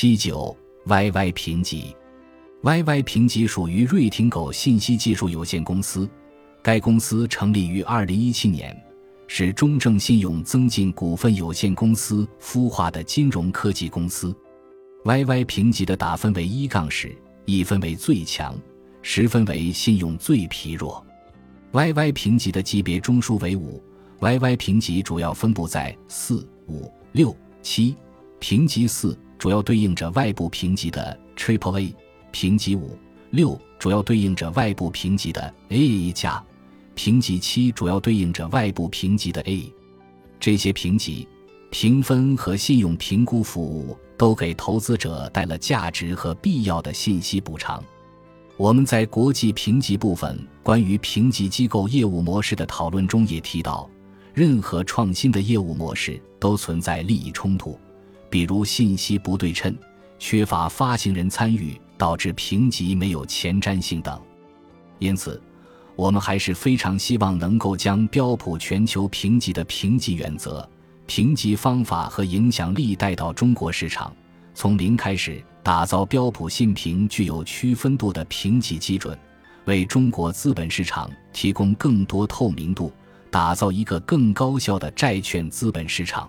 七九 YY 评级，YY 评级属于瑞廷狗信息技术有限公司，该公司成立于二零一七年，是中证信用增进股份有限公司孵化的金融科技公司。YY 评级的打分为一杠十，一分为最强，十分为信用最疲弱。YY 评级的级别中枢为五，YY 评级主要分布在四、五、六、七。评级四主要对应着外部评级的 Triple A，评级五、六主要对应着外部评级的 AA 加，评级七主要对应着外部评级的 A。这些评级、评分和信用评估服务都给投资者带了价值和必要的信息补偿。我们在国际评级部分关于评级机构业务模式的讨论中也提到，任何创新的业务模式都存在利益冲突，比如信息不对称、缺乏发行人参与，导致评级没有前瞻性等。因此，我们还是非常希望能够将标普全球评级的评级原则、评级方法和影响力带到中国市场。从零开始打造标普信评具有区分度的评级基准，为中国资本市场提供更多透明度，打造一个更高效的债券资本市场。